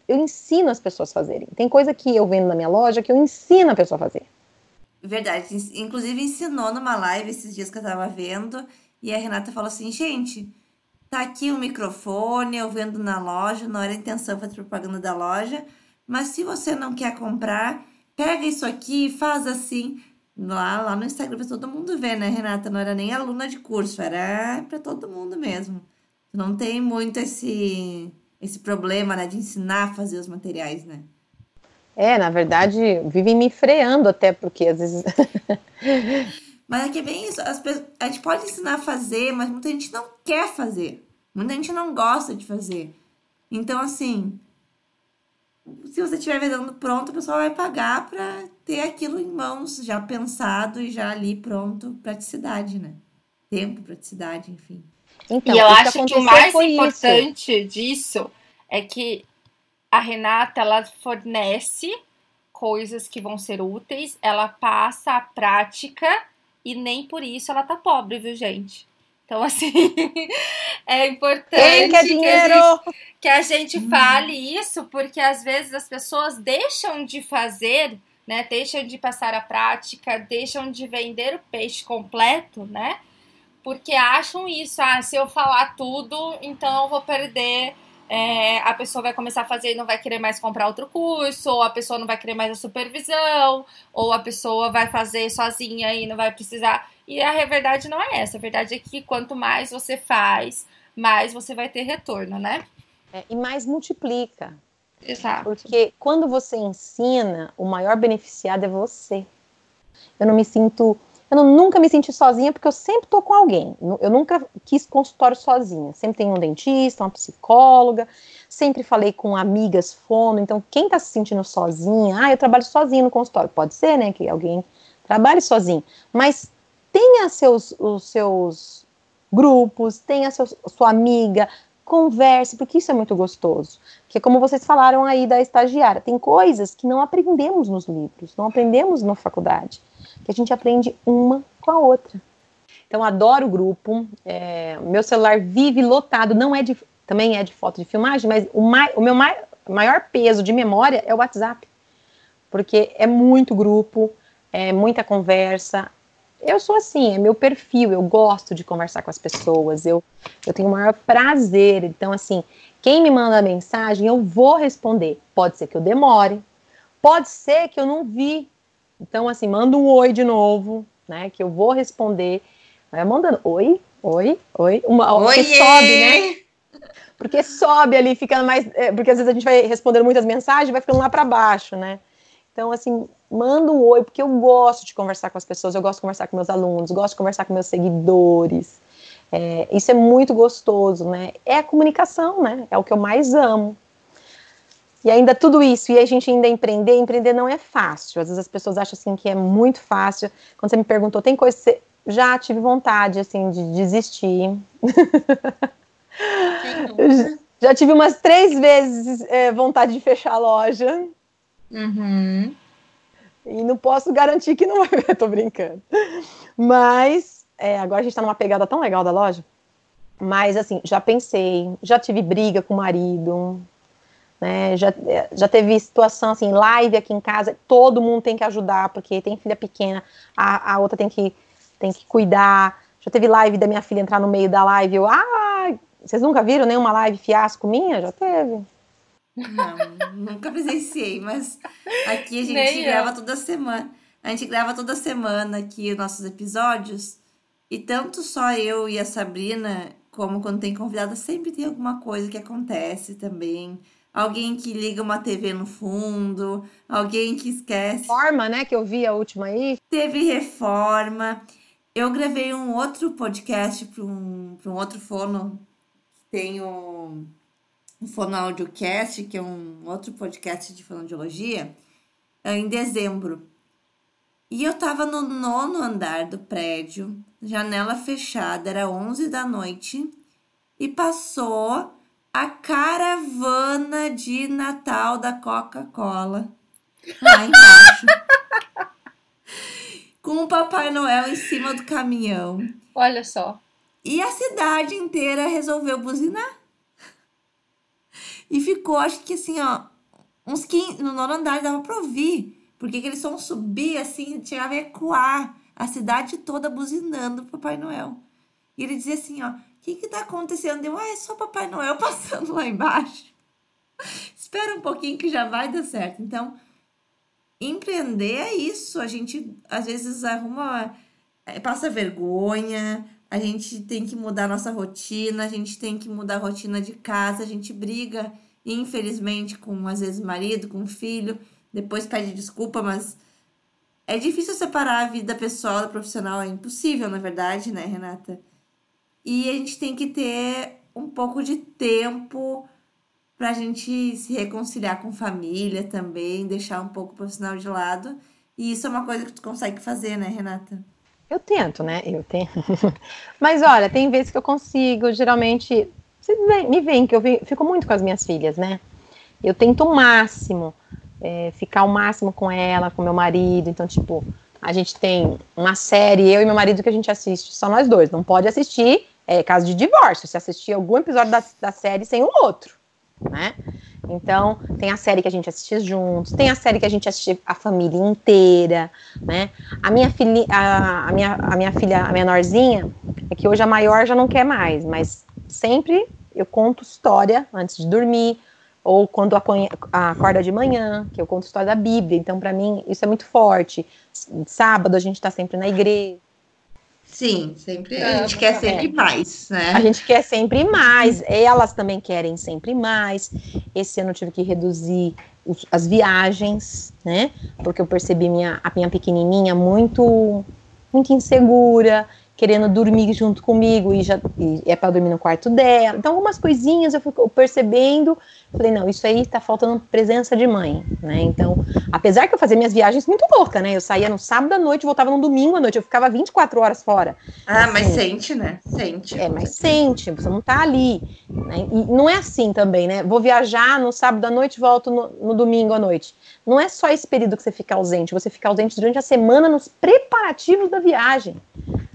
eu ensino as pessoas a fazerem. Tem coisa que eu vendo na minha loja que eu ensino a pessoa a fazer. Verdade. Inclusive ensinou numa live esses dias que eu tava vendo. E a Renata falou assim, gente, tá aqui o microfone, eu vendo na loja, não era intenção fazer propaganda da loja. Mas se você não quer comprar, pega isso aqui, faz assim. Lá, lá no Instagram todo mundo ver, né, Renata? Não era nem aluna de curso, era para todo mundo mesmo. Não tem muito esse, esse problema, né, de ensinar a fazer os materiais, né? É, na verdade, vivem me freando até, porque às vezes. [LAUGHS] mas é que é bem isso. As pessoas, a gente pode ensinar a fazer, mas muita gente não quer fazer. Muita gente não gosta de fazer. Então, assim, se você estiver vendendo pronto, o pessoal vai pagar para ter aquilo em mãos, já pensado e já ali pronto, praticidade, né? Tempo, praticidade, enfim. Então, e eu acho que, que o mais importante isso. disso é que a Renata ela fornece coisas que vão ser úteis, ela passa a prática e nem por isso ela tá pobre, viu, gente? Então, assim, [LAUGHS] é importante que, a gente, que a gente hum. fale isso, porque às vezes as pessoas deixam de fazer, né? Deixam de passar a prática, deixam de vender o peixe completo, né? Porque acham isso, ah, se eu falar tudo, então eu vou perder é, a pessoa vai começar a fazer e não vai querer mais comprar outro curso, ou a pessoa não vai querer mais a supervisão, ou a pessoa vai fazer sozinha e não vai precisar. E a verdade não é essa. A verdade é que quanto mais você faz, mais você vai ter retorno, né? É, e mais multiplica. Exato. Porque quando você ensina, o maior beneficiado é você. Eu não me sinto. Eu nunca me senti sozinha porque eu sempre tô com alguém. Eu nunca quis consultório sozinha. Sempre tem um dentista, uma psicóloga. Sempre falei com amigas fono. Então, quem tá se sentindo sozinha, ah, eu trabalho sozinha no consultório. Pode ser, né, que alguém trabalhe sozinho. Mas tenha seus, os seus grupos, tenha sua amiga, converse, porque isso é muito gostoso. Que é como vocês falaram aí da estagiária, tem coisas que não aprendemos nos livros, não aprendemos na faculdade, que a gente aprende uma com a outra. Então, adoro o grupo, é, meu celular vive lotado, não é de, também é de foto de filmagem, mas o, mai, o meu mai, maior peso de memória é o WhatsApp, porque é muito grupo, é muita conversa, eu sou assim, é meu perfil, eu gosto de conversar com as pessoas, eu, eu tenho o maior prazer. Então, assim, quem me manda mensagem, eu vou responder. Pode ser que eu demore, pode ser que eu não vi. Então, assim, manda um oi de novo, né? Que eu vou responder. Vai mandando oi, oi, oi. Uma, porque sobe, né? Porque sobe ali, fica mais. É, porque às vezes a gente vai respondendo muitas mensagens, vai ficando lá para baixo, né? Então, assim, manda um oi, porque eu gosto de conversar com as pessoas, eu gosto de conversar com meus alunos, gosto de conversar com meus seguidores. É, isso é muito gostoso, né? É a comunicação, né? É o que eu mais amo. E ainda tudo isso, e a gente ainda empreender, empreender não é fácil. Às vezes as pessoas acham assim que é muito fácil. Quando você me perguntou, tem coisa que você já tive vontade assim de desistir. [LAUGHS] já tive umas três vezes é, vontade de fechar a loja. Uhum. E não posso garantir que não vai ver, [LAUGHS] tô brincando. Mas é, agora a gente tá numa pegada tão legal da loja. Mas assim, já pensei, já tive briga com o marido. Né? Já, já teve situação assim, live aqui em casa, todo mundo tem que ajudar, porque tem filha pequena, a, a outra tem que, tem que cuidar. Já teve live da minha filha entrar no meio da live, eu, ah, vocês nunca viram nenhuma live fiasco minha? Já teve. Não, nunca presenciei, mas aqui a gente Nem grava eu. toda semana. A gente grava toda semana aqui os nossos episódios. E tanto só eu e a Sabrina, como quando tem convidada, sempre tem alguma coisa que acontece também. Alguém que liga uma TV no fundo, alguém que esquece. Reforma, né? Que eu vi a última aí. Teve reforma. Eu gravei um outro podcast para um, um outro fono. Tem o um Fono Audiocast, que é um outro podcast de fonoaudiologia, é, em dezembro. E eu tava no nono andar do prédio, janela fechada, era 11 da noite, e passou a caravana de Natal da Coca-Cola [LAUGHS] lá embaixo. com o Papai Noel em cima do caminhão. Olha só. E a cidade inteira resolveu buzinar. E ficou, acho que assim, ó, uns 15, no nono andar dava pra ouvir. Porque aquele som subia assim, chegava a ecoar a cidade toda buzinando pro Papai Noel. E ele dizia assim, ó, o que que tá acontecendo? Eu, ah, é só Papai Noel [LAUGHS] passando lá embaixo. Espera um pouquinho que já vai dar certo. Então, empreender é isso. A gente, às vezes, arruma, é, passa vergonha, a gente tem que mudar nossa rotina, a gente tem que mudar a rotina de casa, a gente briga infelizmente, com às vezes marido, com filho, depois pede desculpa, mas é difícil separar a vida pessoal da profissional, é impossível, na verdade, né, Renata? E a gente tem que ter um pouco de tempo para a gente se reconciliar com família também, deixar um pouco o profissional de lado. E isso é uma coisa que tu consegue fazer, né, Renata? Eu tento, né? Eu tento. [LAUGHS] Mas olha, tem vezes que eu consigo, geralmente vocês me veem que eu fico muito com as minhas filhas, né? Eu tento o máximo, é, ficar o máximo com ela, com meu marido. Então, tipo, a gente tem uma série, eu e meu marido, que a gente assiste, só nós dois. Não pode assistir, é caso de divórcio, se assistir algum episódio da, da série sem o outro, né? Então, tem a série que a gente assiste juntos, tem a série que a gente assiste a família inteira, né? A minha filha, a, a, minha, a minha filha, a menorzinha, é que hoje a maior já não quer mais, mas sempre eu conto história antes de dormir, ou quando acorda de manhã, que eu conto história da Bíblia. Então, para mim, isso é muito forte. Sábado a gente está sempre na igreja. Sim, sempre a gente quer sempre mais, né? A gente quer sempre mais. Elas também querem sempre mais. Esse ano eu tive que reduzir os, as viagens, né? Porque eu percebi minha, a minha pequenininha muito, muito insegura querendo dormir junto comigo e já e é para dormir no quarto dela. Então, algumas coisinhas eu fui percebendo, falei, não, isso aí tá faltando presença de mãe, né? Então, apesar que eu fazia minhas viagens muito louca, né? Eu saía no sábado à noite, voltava no domingo à noite, eu ficava 24 horas fora. Ah, assim, mas sente, né? Sente. É, mas sente, você não tá ali. Né? E não é assim também, né? Vou viajar no sábado à noite, volto no, no domingo à noite. Não é só esse período que você fica ausente, você fica ausente durante a semana nos preparativos da viagem.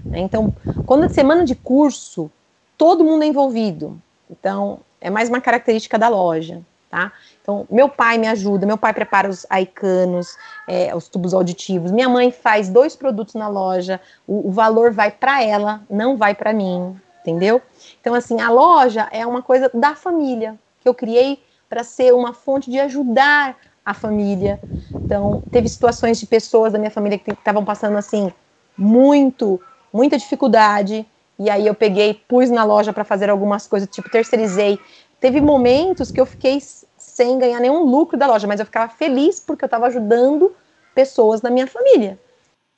Né? Então, quando é semana de curso, todo mundo é envolvido. Então, é mais uma característica da loja, tá? Então, meu pai me ajuda, meu pai prepara os aicanos, é, os tubos auditivos, minha mãe faz dois produtos na loja, o, o valor vai para ela, não vai para mim, entendeu? Então, assim, a loja é uma coisa da família, que eu criei para ser uma fonte de ajudar a família. Então, teve situações de pessoas da minha família que estavam passando, assim, muito muita dificuldade. E aí eu peguei, pus na loja para fazer algumas coisas, tipo, terceirizei. Teve momentos que eu fiquei sem ganhar nenhum lucro da loja, mas eu ficava feliz porque eu estava ajudando pessoas da minha família.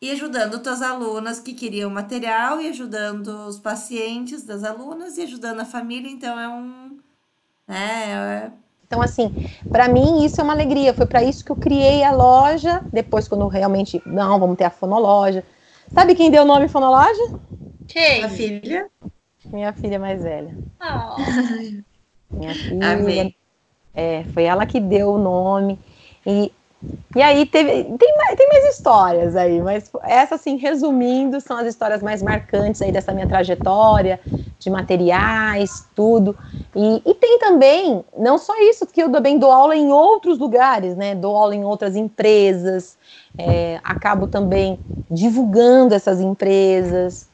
E ajudando tuas alunas que queriam material, e ajudando os pacientes das alunas, e ajudando a família. Então é um. É, é... Então, assim, para mim isso é uma alegria. Foi para isso que eu criei a loja. Depois, quando realmente, não, vamos ter a fonologia. Sabe quem deu o nome Fonologia? Quem? A filha. Minha filha mais velha. Oh. Minha filha. Amei. É, foi ela que deu o nome. E E aí teve, tem, mais, tem mais histórias aí, mas essa assim, resumindo, são as histórias mais marcantes aí dessa minha trajetória, de materiais, tudo. E, e tem também, não só isso, que eu também dou aula em outros lugares, né? Dou aula em outras empresas, é, acabo também divulgando essas empresas.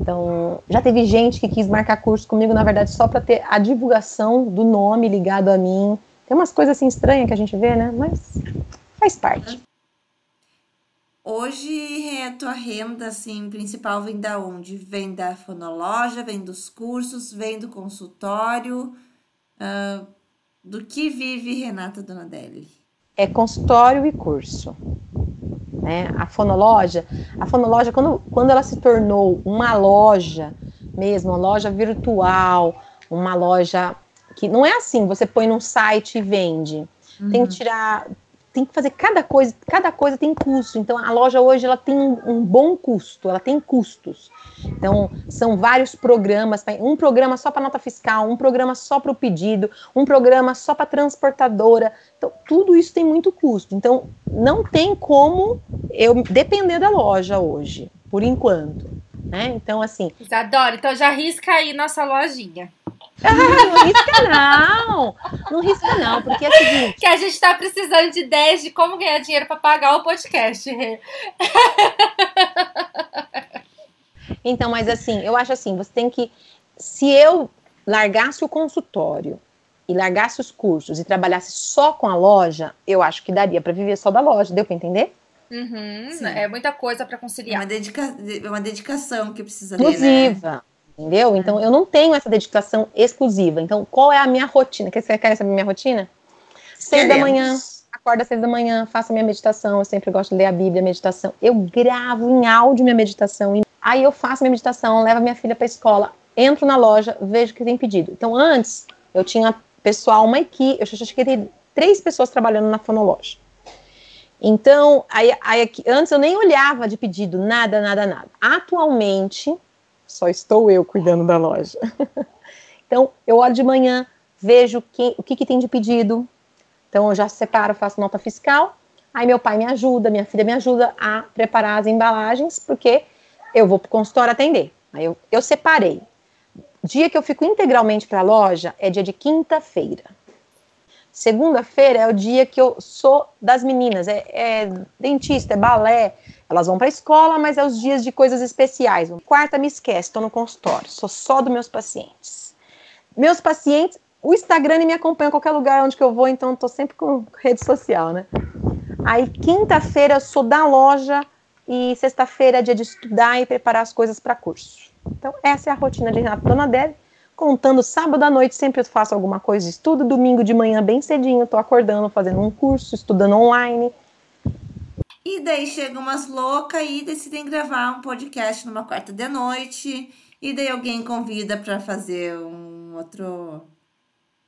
Então, já teve gente que quis marcar curso comigo, na verdade, só para ter a divulgação do nome ligado a mim. Tem umas coisas assim estranhas que a gente vê, né? Mas faz parte. Hoje a tua renda assim principal vem da onde? Vem da fonologia, vem dos cursos, vem do consultório. Uh, do que vive Renata Donadelli? É consultório e curso. Né? A fonologia, a fonologia quando, quando ela se tornou uma loja mesmo, uma loja virtual, uma loja que não é assim, você põe num site e vende. Uhum. Tem que uhum. tirar, tem que fazer cada coisa, cada coisa tem custo. Então a loja hoje ela tem um, bom custo, ela tem custos. Então são vários programas, um programa só para nota fiscal, um programa só para o pedido, um programa só para transportadora. Então tudo isso tem muito custo. Então não tem como eu depender da loja hoje, por enquanto. Né? Então assim. Adoro. Então já risca aí nossa lojinha. Ah, não risca não. Não risca não, porque é o seguinte. Que a gente tá precisando de ideias de como ganhar dinheiro para pagar o podcast. Então, mas assim, eu acho assim, você tem que. Se eu largasse o consultório e largasse os cursos e trabalhasse só com a loja, eu acho que daria para viver só da loja. Deu para entender? Uhum, é muita coisa para conciliar. É uma, dedica... uma dedicação que precisa Exclusiva. Ter, né? Entendeu? Então eu não tenho essa dedicação exclusiva. Então, qual é a minha rotina? Quer, você quer saber minha rotina? Seis da manhã, acorda às seis da manhã, faço minha meditação. Eu sempre gosto de ler a Bíblia, a meditação. Eu gravo em áudio minha meditação. Aí eu faço minha meditação, levo minha filha para a escola, entro na loja, vejo que tem pedido. Então, antes, eu tinha pessoal, uma equipe, eu que ter três pessoas trabalhando na fonologia. Então, aí, aí, antes eu nem olhava de pedido, nada, nada, nada. Atualmente, só estou eu cuidando da loja. [LAUGHS] então, eu olho de manhã, vejo que, o que, que tem de pedido. Então, eu já separo, faço nota fiscal. Aí, meu pai me ajuda, minha filha me ajuda a preparar as embalagens, porque eu vou para o consultório atender. Aí, eu, eu separei. Dia que eu fico integralmente para a loja é dia de quinta-feira. Segunda-feira é o dia que eu sou das meninas, é, é dentista, é balé, elas vão para a escola, mas é os dias de coisas especiais. Quarta, me esquece, estou no consultório, sou só dos meus pacientes. Meus pacientes, o Instagram me acompanha em qualquer lugar onde que eu vou, então estou sempre com rede social, né? Aí, quinta-feira, eu sou da loja e sexta-feira é dia de estudar e preparar as coisas para curso. Então, essa é a rotina de Renato Donadelli. Contando sábado à noite, sempre eu faço alguma coisa estudo. Domingo de manhã, bem cedinho, estou acordando, fazendo um curso, estudando online. E daí chegam umas loucas e decidem gravar um podcast numa quarta de noite. E daí alguém convida para fazer um outro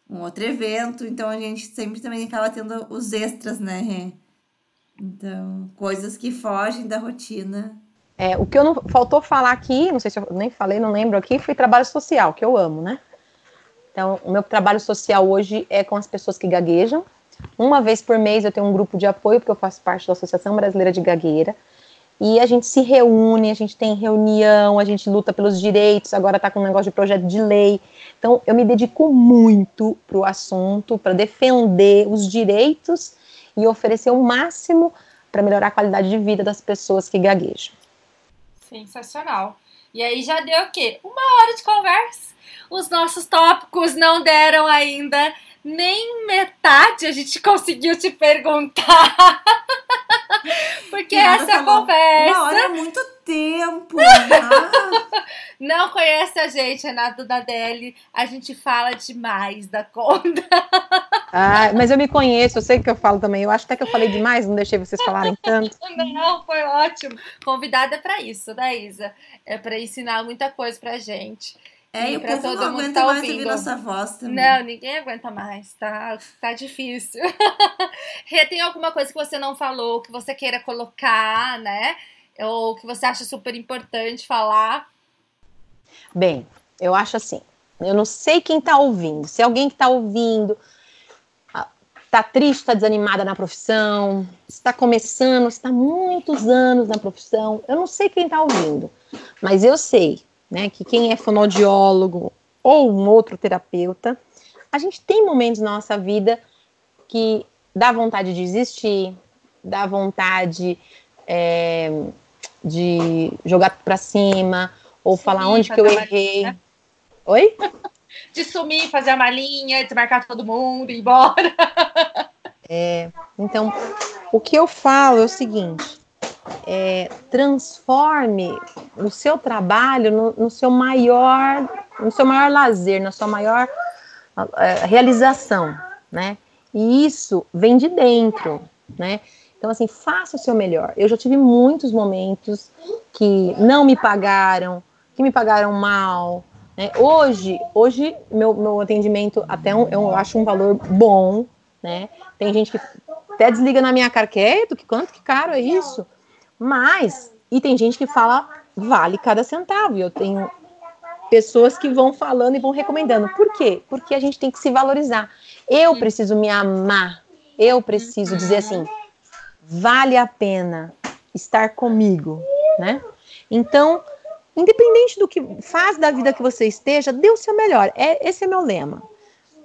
um outro evento. Então a gente sempre também acaba tendo os extras, né? Então, coisas que fogem da rotina. É, o que eu não faltou falar aqui, não sei se eu nem falei, não lembro aqui, foi trabalho social, que eu amo, né? Então, o meu trabalho social hoje é com as pessoas que gaguejam. Uma vez por mês eu tenho um grupo de apoio, porque eu faço parte da Associação Brasileira de Gagueira. E a gente se reúne, a gente tem reunião, a gente luta pelos direitos, agora está com um negócio de projeto de lei. Então, eu me dedico muito para o assunto, para defender os direitos e oferecer o máximo para melhorar a qualidade de vida das pessoas que gaguejam. Sensacional. E aí já deu o quê? Uma hora de conversa. Os nossos tópicos não deram ainda nem metade a gente [LAUGHS] conseguiu te perguntar. Porque essa conversa. Uma hora é muito tempo. [LAUGHS] Não conhece a gente, Renato Dadelli. A gente fala demais da conta. Ah, mas eu me conheço, eu sei que eu falo também. Eu acho até que eu falei demais, não deixei vocês falarem [LAUGHS] tanto. Não, foi ótimo. Convidada é para isso, né, Isa? É para ensinar muita coisa pra gente. É, e o povo todo não mundo aguenta tá mais ouvindo. ouvir nossa voz também. Não, ninguém aguenta mais, tá, tá difícil. [LAUGHS] Rê, tem alguma coisa que você não falou, que você queira colocar, né? Ou que você acha super importante falar? Bem, eu acho assim, eu não sei quem tá ouvindo, se alguém que tá ouvindo, está triste, está desanimada na profissão, está começando, está muitos anos na profissão. Eu não sei quem está ouvindo, mas eu sei, né, que quem é fonoaudiólogo ou um outro terapeuta, a gente tem momentos na nossa vida que dá vontade de desistir, dá vontade é, de jogar para cima ou Sim, falar onde que eu errei. Oi? [LAUGHS] de sumir, fazer a malinha, desmarcar todo mundo, ir embora. É, então, o que eu falo é o seguinte: é, transforme o seu trabalho no, no, seu maior, no seu maior lazer, na sua maior é, realização, né? E isso vem de dentro, né? Então, assim, faça o seu melhor. Eu já tive muitos momentos que não me pagaram, que me pagaram mal, né? Hoje, hoje meu, meu atendimento até um, eu acho um valor bom, né? Tem gente que até desliga na minha cara, que que quanto que caro é isso? Mas, e tem gente que fala, vale cada centavo. E eu tenho pessoas que vão falando e vão recomendando. Por quê? Porque a gente tem que se valorizar. Eu preciso me amar. Eu preciso dizer assim, vale a pena estar comigo, né? Então, independente do que faz da vida que você esteja, dê o seu melhor. É, esse é meu lema.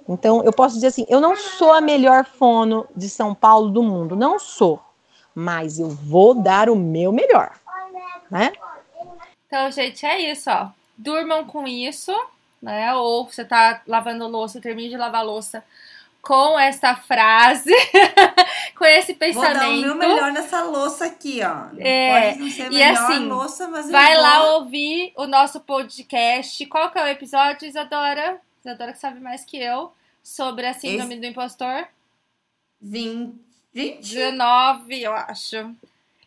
Então, eu posso dizer assim: eu não sou a melhor fono de São Paulo do mundo, não sou, mas eu vou dar o meu melhor, né? Então, gente, é isso, ó. Durmam com isso, né? Ou você tá lavando louça, termine de lavar louça com essa frase, [LAUGHS] com esse pensamento. Vou dar o meu melhor nessa louça aqui, ó. É, Pode não ser e melhor assim, louça, mas vai vou... lá ouvir o nosso podcast. Qual que é o episódio, Isadora? Isadora que sabe mais que eu sobre a síndrome esse... do impostor. 20. 19, eu acho.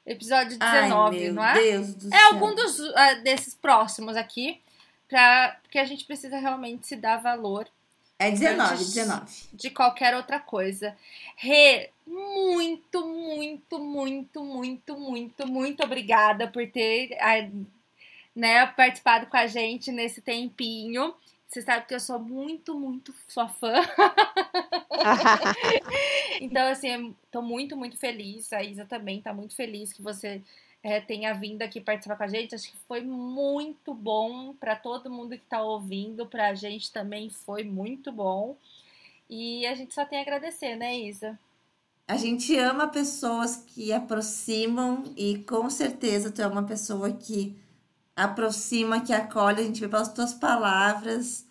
Episódio 19, Ai, não é? Deus do é céu. algum dos, uh, desses próximos aqui, pra, porque a gente precisa realmente se dar valor é 19, 19. De qualquer outra coisa. Rê, muito, muito, muito, muito, muito, muito obrigada por ter né, participado com a gente nesse tempinho. Você sabe que eu sou muito, muito sua fã. [LAUGHS] então, assim, tô muito, muito feliz. A Isa também tá muito feliz que você é, tenha vindo aqui participar com a gente. Acho que foi muito bom para todo mundo que está ouvindo, para a gente também foi muito bom. E a gente só tem a agradecer, né, Isa? A gente ama pessoas que aproximam e com certeza tu é uma pessoa que aproxima, que acolhe. A gente vê pelas tuas palavras.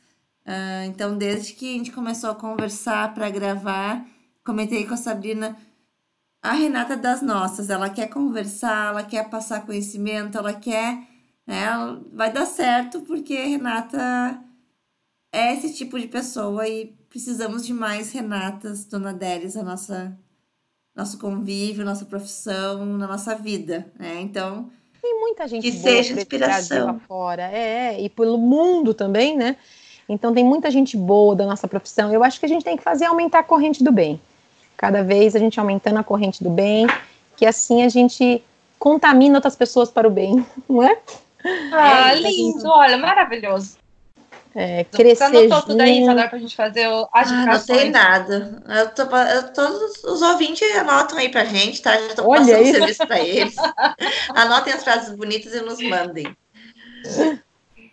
Uh, então, desde que a gente começou a conversar para gravar, comentei com a Sabrina a Renata é das nossas, ela quer conversar, ela quer passar conhecimento, ela quer. Né, vai dar certo, porque Renata é esse tipo de pessoa e precisamos de mais Renatas, Dona Délis, a nossa nosso convívio, nossa profissão, na nossa vida, né? Então, tem muita gente que seja inspiração fora, é, e pelo mundo também, né? Então tem muita gente boa da nossa profissão. Eu acho que a gente tem que fazer aumentar a corrente do bem cada vez a gente aumentando a corrente do bem, que assim a gente contamina outras pessoas para o bem, [LAUGHS] não é? Ah, é, lindo, gente... olha, maravilhoso. É, crescer Você anotou tudo aí, Sadar, pra gente fazer o, as ah, Não tem nada. Eu tô, eu, todos os ouvintes anotam aí pra gente, tá? Já tô Olha passando isso. serviço pra eles. [LAUGHS] Anotem as frases bonitas e nos mandem.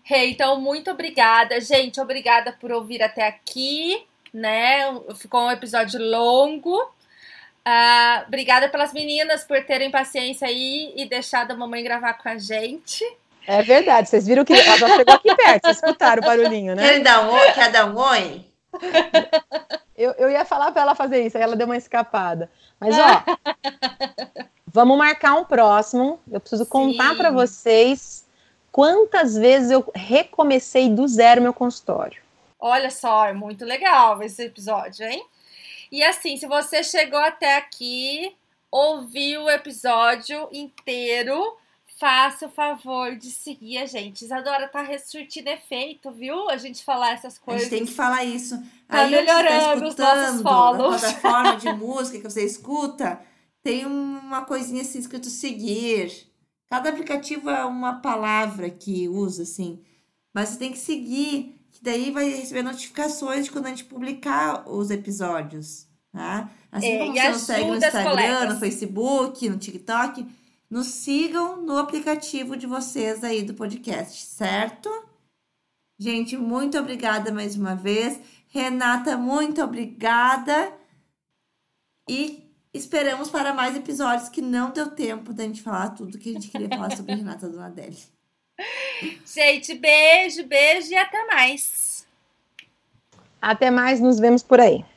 Hey, então, muito obrigada, gente. Obrigada por ouvir até aqui né? Ficou um episódio longo. Uh, obrigada pelas meninas por terem paciência aí e deixado a mamãe gravar com a gente. É verdade, vocês viram que ela já chegou aqui perto, vocês escutaram o barulhinho, né? Quer dar um oi? Quer dar um oi? Eu, eu ia falar para ela fazer isso, aí ela deu uma escapada. Mas, ó, vamos marcar um próximo. Eu preciso contar para vocês quantas vezes eu recomecei do zero meu consultório. Olha só, é muito legal esse episódio, hein? E assim, se você chegou até aqui, ouviu o episódio inteiro, faça o favor de seguir a gente. Isadora tá ressurtindo efeito, viu? A gente falar essas coisas. A gente tem que falar isso. Tá Aí melhorando você tá os nossos follows. Na plataforma de [LAUGHS] música que você escuta, tem uma coisinha assim escrito seguir. Cada aplicativo é uma palavra que usa, assim. Mas você tem que seguir que daí vai receber notificações de quando a gente publicar os episódios. Tá? Assim É, como você nos segue no Instagram, no Facebook, no TikTok, nos sigam no aplicativo de vocês aí do podcast, certo? Gente, muito obrigada mais uma vez. Renata, muito obrigada. E esperamos para mais episódios que não deu tempo da gente falar tudo que a gente queria falar sobre Renata Donadelli. Gente, beijo, beijo e até mais. Até mais, nos vemos por aí.